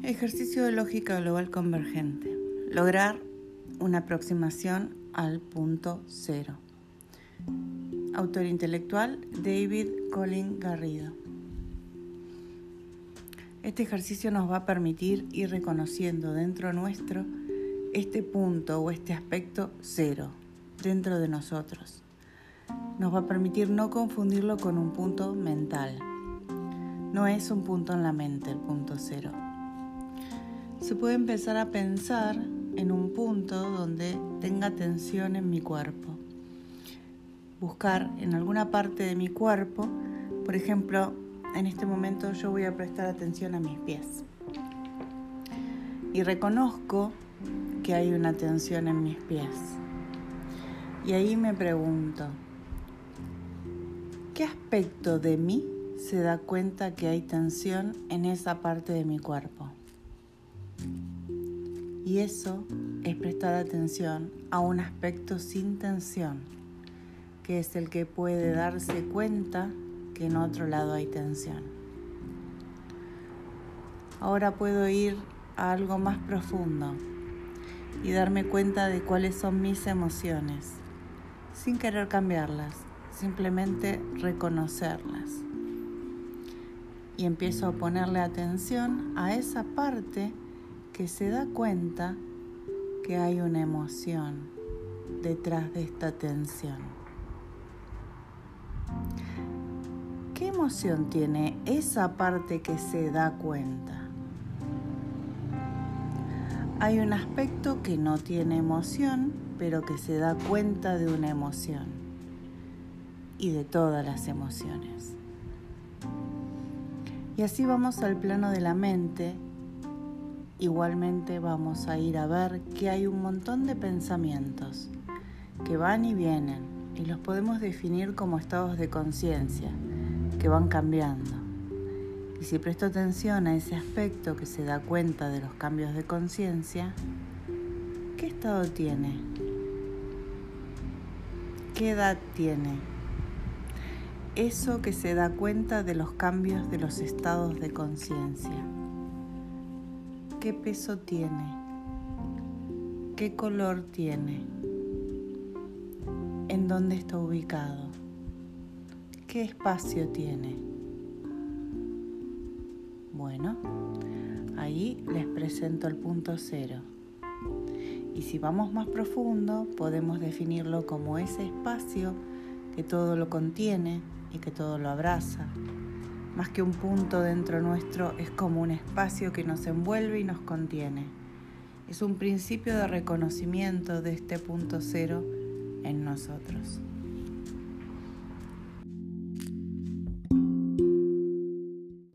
Ejercicio de lógica global convergente. Lograr una aproximación al punto cero. Autor intelectual David Colin Garrido. Este ejercicio nos va a permitir ir reconociendo dentro nuestro este punto o este aspecto cero dentro de nosotros. Nos va a permitir no confundirlo con un punto mental. No es un punto en la mente el punto cero se puede empezar a pensar en un punto donde tenga tensión en mi cuerpo. Buscar en alguna parte de mi cuerpo, por ejemplo, en este momento yo voy a prestar atención a mis pies. Y reconozco que hay una tensión en mis pies. Y ahí me pregunto, ¿qué aspecto de mí se da cuenta que hay tensión en esa parte de mi cuerpo? Y eso es prestar atención a un aspecto sin tensión, que es el que puede darse cuenta que en otro lado hay tensión. Ahora puedo ir a algo más profundo y darme cuenta de cuáles son mis emociones, sin querer cambiarlas, simplemente reconocerlas. Y empiezo a ponerle atención a esa parte que se da cuenta que hay una emoción detrás de esta tensión. ¿Qué emoción tiene esa parte que se da cuenta? Hay un aspecto que no tiene emoción, pero que se da cuenta de una emoción y de todas las emociones. Y así vamos al plano de la mente Igualmente vamos a ir a ver que hay un montón de pensamientos que van y vienen y los podemos definir como estados de conciencia que van cambiando. Y si presto atención a ese aspecto que se da cuenta de los cambios de conciencia, ¿qué estado tiene? ¿Qué edad tiene? Eso que se da cuenta de los cambios de los estados de conciencia. ¿Qué peso tiene? ¿Qué color tiene? ¿En dónde está ubicado? ¿Qué espacio tiene? Bueno, ahí les presento el punto cero. Y si vamos más profundo, podemos definirlo como ese espacio que todo lo contiene y que todo lo abraza, más que un punto dentro nuestro, es como un espacio que nos envuelve y nos contiene. Es un principio de reconocimiento de este punto cero en nosotros.